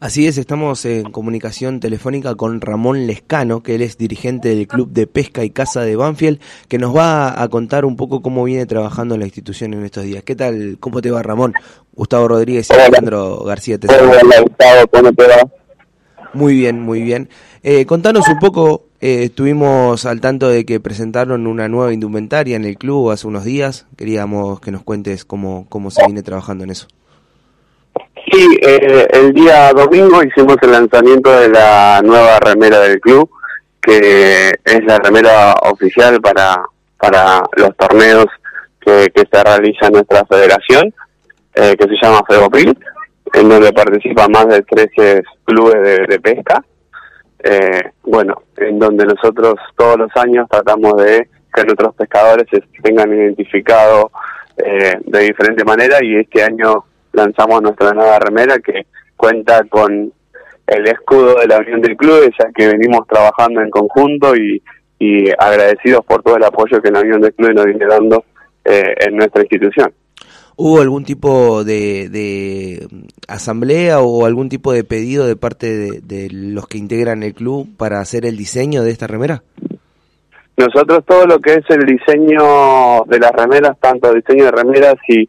Así es, estamos en comunicación telefónica con Ramón Lescano, que él es dirigente del Club de Pesca y Caza de Banfield, que nos va a contar un poco cómo viene trabajando la institución en estos días. ¿Qué tal? ¿Cómo te va, Ramón? Gustavo Rodríguez y Alejandro García. Te Hola, Gustavo, ¿cómo te va? Muy bien, muy bien. Eh, contanos un poco, eh, estuvimos al tanto de que presentaron una nueva indumentaria en el club hace unos días. Queríamos que nos cuentes cómo, cómo se viene trabajando en eso. Sí, eh, el día domingo hicimos el lanzamiento de la nueva remera del club, que es la remera oficial para, para los torneos que, que se realiza nuestra federación, eh, que se llama FEGOPIL, en donde participan más de 13 clubes de, pesca. Eh, bueno, en donde nosotros todos los años tratamos de que nuestros pescadores se tengan identificado de diferente manera y este año lanzamos nuestra nueva remera que cuenta con el escudo de la Unión del Club, ya que venimos trabajando en conjunto y, agradecidos por todo el apoyo que la Unión del Club nos viene dando eh, en nuestra institución. ¿Hubo algún tipo de, asamblea o algún tipo de pedido de parte de, de, los que integran el club para hacer el diseño de esta remera? Nosotros todo lo que es el diseño de las remeras, tanto diseño de remeras y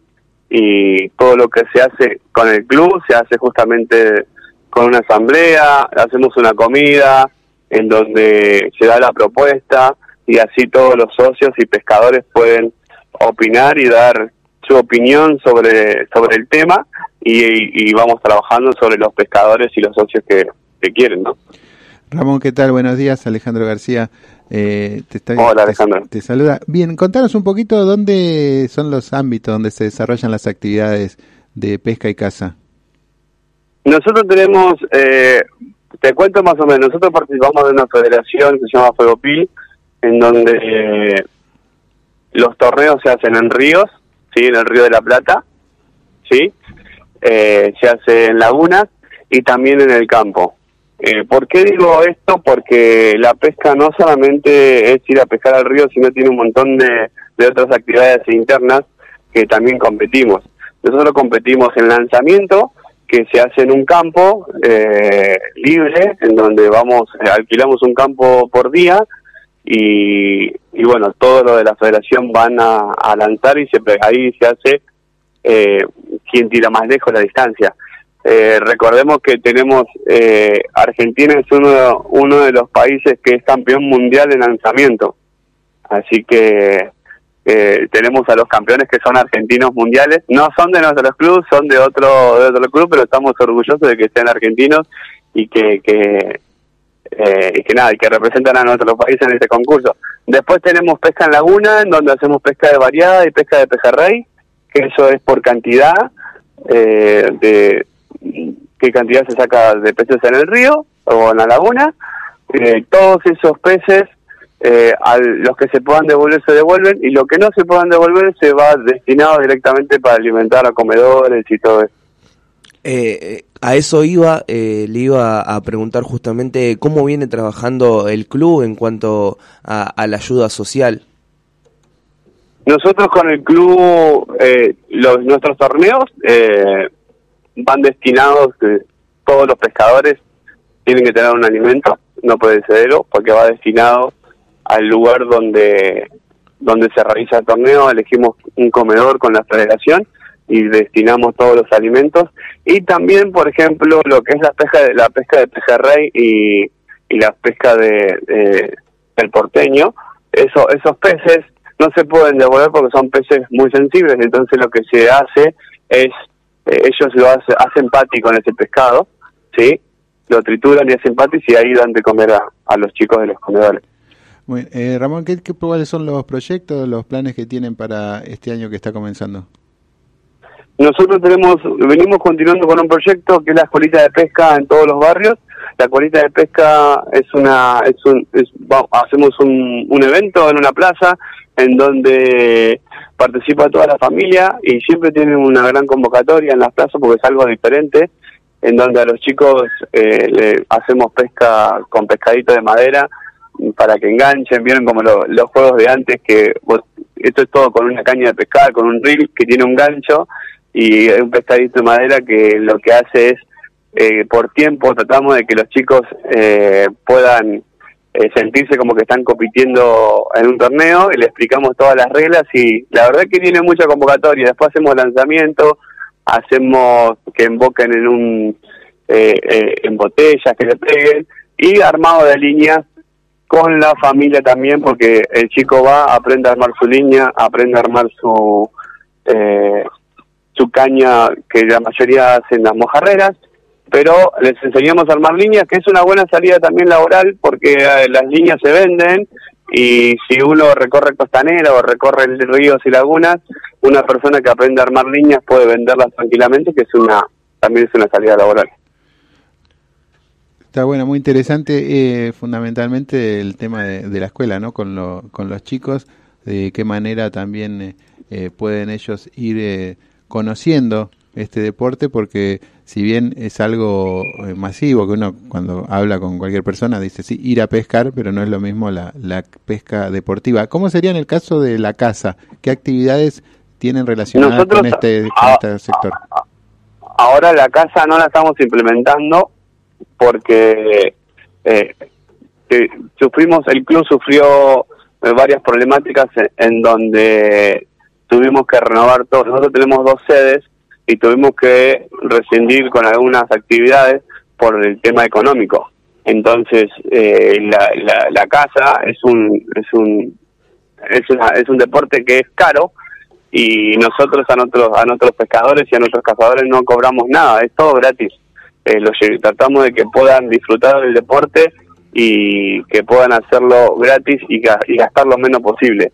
y todo lo que se hace con el club se hace justamente con una asamblea, hacemos una comida en donde se da la propuesta y así todos los socios y pescadores pueden opinar y dar su opinión sobre, sobre el tema y, vamos trabajando sobre los pescadores y los socios que, que quieren, ¿no? Ramón, ¿qué tal? Buenos días, Alejandro García. Eh, te Hola, Alejandro. Te, saluda. Bien, contanos un poquito dónde son los ámbitos donde se desarrollan las actividades de pesca y caza. Nosotros tenemos, eh, te cuento más o menos, nosotros participamos de una federación que se llama Fuegopil, en donde los torneos se hacen en ríos, ¿sí? en el río de la Plata, ¿sí? Eh, se hace en lagunas y también en el campo. Eh, ¿Por qué digo esto? Porque la pesca no solamente es ir a pescar al río, sino tiene un montón de, otras actividades internas que también competimos. Nosotros competimos en lanzamiento, que se hace en un campo eh, libre, en donde vamos, eh, alquilamos un campo por día y, y bueno, todo lo de la federación van a, lanzar y siempre ahí se hace eh, quien tira más lejos la distancia. Eh, recordemos que tenemos, eh, Argentina es uno, uno de los países que es campeón mundial en lanzamiento. Así que eh, tenemos a los campeones que son argentinos mundiales. No son de nuestros clubes, son de otro, de otro club, pero estamos orgullosos de que sean argentinos y que, que, eh, que nada, que representan a nuestro país en este concurso. Después tenemos pesca en laguna, en donde hacemos pesca de variada y pesca de pejerrey, que eso es por cantidad. Eh, de, qué cantidad se saca de peces en el río o en la laguna. Eh, todos esos peces, eh, a los que se puedan devolver, se devuelven y lo que no se puedan devolver se va destinado directamente para alimentar a comedores y todo eso. Eh, a eso iba, le iba a preguntar justamente cómo viene trabajando el club en cuanto a, la ayuda social. Nosotros con el club, los, nuestros torneos, eh, van destinados, todos los pescadores tienen que tener un alimento, no puede cederlo, porque va destinado al lugar donde, donde se realiza el torneo, elegimos un comedor con la federación y destinamos todos los alimentos. Y también por ejemplo lo que es la pesca de la pesca de pejerrey y, y la pesca de, de del porteño eso esos peces no se pueden devolver porque son peces muy sensibles. Entonces lo que se hace es ellos lo hace, hacen pati con ese pescado, ¿sí? Lo trituran y hacen pati y ahí dan de comer a, los chicos de los comedores. eh, Ramón, ¿qué, ¿qué, cuáles son los proyectos, los planes que tienen para este año que está comenzando? Nosotros tenemos, venimos continuando con un proyecto que es la escuelita de pesca en todos los barrios. La escuelita de pesca es una, es un, hacemos un, un evento en una plaza en donde participa toda la familia y siempre tienen una gran convocatoria en las plazas porque es algo diferente, en donde a los chicos eh, le hacemos pesca con pescadito de madera para que enganchen, vieron como los juegos de antes que esto es todo con una caña de pescar, con un reel que tiene un gancho y un pescadito de madera que lo que hace es eh, por tiempo tratamos de que los chicos eh, puedan eh, sentirse como que están compitiendo en un torneo y le explicamos todas las reglas y la verdad que tiene mucha convocatoria. Después hacemos lanzamiento, hacemos que emboquen en un en botellas, que le peguen y armado de líneas con la familia también porque el chico va, aprende a armar su línea, aprende a armar su su caña que la mayoría hacen las mojarreras pero les enseñamos a armar líneas, que es una buena salida también laboral, porque eh, las líneas se venden y si uno recorre Costanera o recorre ríos y lagunas, una persona que aprende a armar líneas puede venderlas tranquilamente, que es una también es una salida laboral. Está bueno, muy interesante, eh, fundamentalmente el tema de, la escuela, ¿no? Con, lo, con los chicos, de qué manera también eh, pueden ellos ir conociendo este deporte porque si bien es algo eh, masivo que uno cuando habla con cualquier persona dice sí ir a pescar pero no es lo mismo la, la pesca deportiva ¿cómo sería en el caso de la casa? ¿qué actividades tienen relacionadas con este, este sector? ahora la casa no la estamos implementando porque eh, sufrimos el club sufrió eh, varias problemáticas en donde tuvimos que renovar todo nosotros tenemos dos sedes y tuvimos que rescindir con algunas actividades por el tema económico. Entonces, eh, la, la, casa es un es un es, es un deporte que es caro y nosotros a nuestros a nuestros pescadores y a nuestros cazadores no cobramos nada, es todo gratis. Eh, los, tratamos de que puedan disfrutar del deporte y que puedan hacerlo gratis y gastar lo menos posible.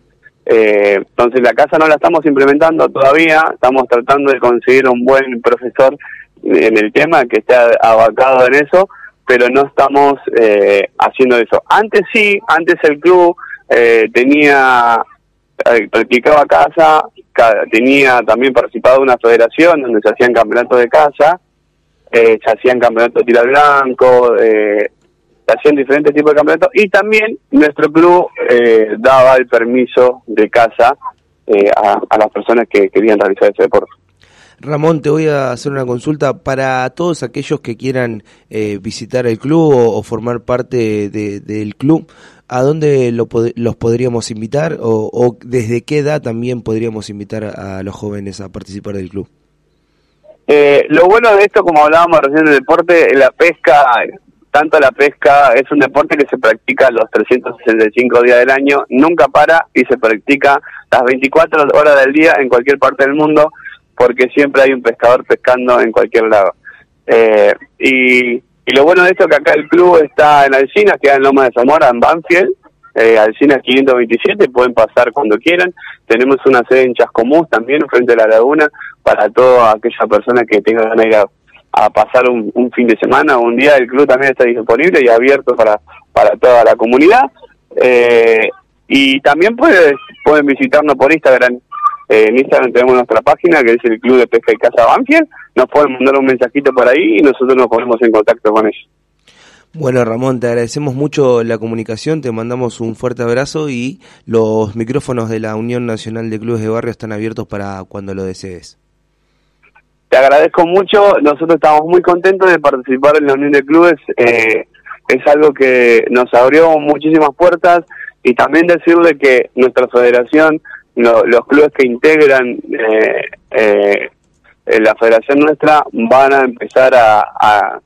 Eh, entonces la casa no la estamos implementando todavía, estamos tratando de conseguir un buen profesor en el tema que esté abacado en eso, pero no estamos eh, haciendo eso. Antes sí, antes el club eh, tenía, practicaba casa, tenía también participado en una federación donde se hacían campeonatos de casa, se hacían campeonatos de tiro blanco, eh, hacían diferentes tipos de campeonatos y también nuestro club eh, daba el permiso de casa eh, a, las personas que querían realizar ese deporte. Ramón, te voy a hacer una consulta para todos aquellos que quieran eh, visitar el club o, formar parte del club. ¿A dónde lo, los podríamos invitar o, o, desde qué edad también podríamos invitar a, los jóvenes a participar del club? lo bueno de esto, como hablábamos recién del deporte, la pesca tanto la pesca es un deporte que se practica los 365 días del año, nunca para y se practica las 24 horas del día en cualquier parte del mundo porque siempre hay un pescador pescando en cualquier lado. Eh, y, lo bueno de esto es que acá el club está en Alcina, queda en Loma de Zamora, en Banfield, eh, Alcina 527, pueden pasar cuando quieran. Tenemos una sede en Chascomús también, frente a la laguna, para toda aquella persona que tenga ganas a pasar un, fin de semana o un día, el club también está disponible y abierto para, para toda la comunidad. Eh, y también pueden pueden visitarnos por Instagram. Eh, en Instagram tenemos nuestra página que es el Club de Pesca y Casa Banfield. Nos pueden mandar un mensajito por ahí y nosotros nos ponemos en contacto con ellos. Bueno, Ramón, te agradecemos mucho la comunicación, te mandamos un fuerte abrazo y los micrófonos de la Unión Nacional de Clubes de Barrio están abiertos para cuando lo desees. Agradezco mucho, nosotros estamos muy contentos de participar en la Unión de Clubes, eh, es algo que nos abrió muchísimas puertas y también decirle que nuestra federación, los clubes que integran eh, eh, la federación nuestra van a empezar a,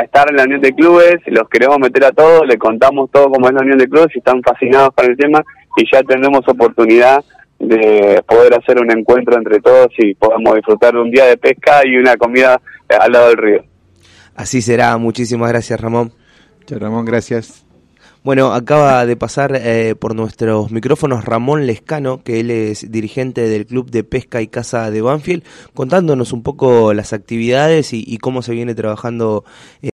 estar en la Unión de Clubes, los queremos meter a todos, le contamos todo como es la Unión de Clubes y están fascinados con el tema y ya tenemos oportunidad de poder hacer un encuentro entre todos y podamos disfrutar de un día de pesca y una comida al lado del río. Así será, muchísimas gracias Ramón. Chao Ramón, gracias. Bueno, acaba de pasar eh, por nuestros micrófonos Ramón Lescano, que él es dirigente del Club de Pesca y Caza de Banfield, contándonos un poco las actividades y, cómo se viene trabajando.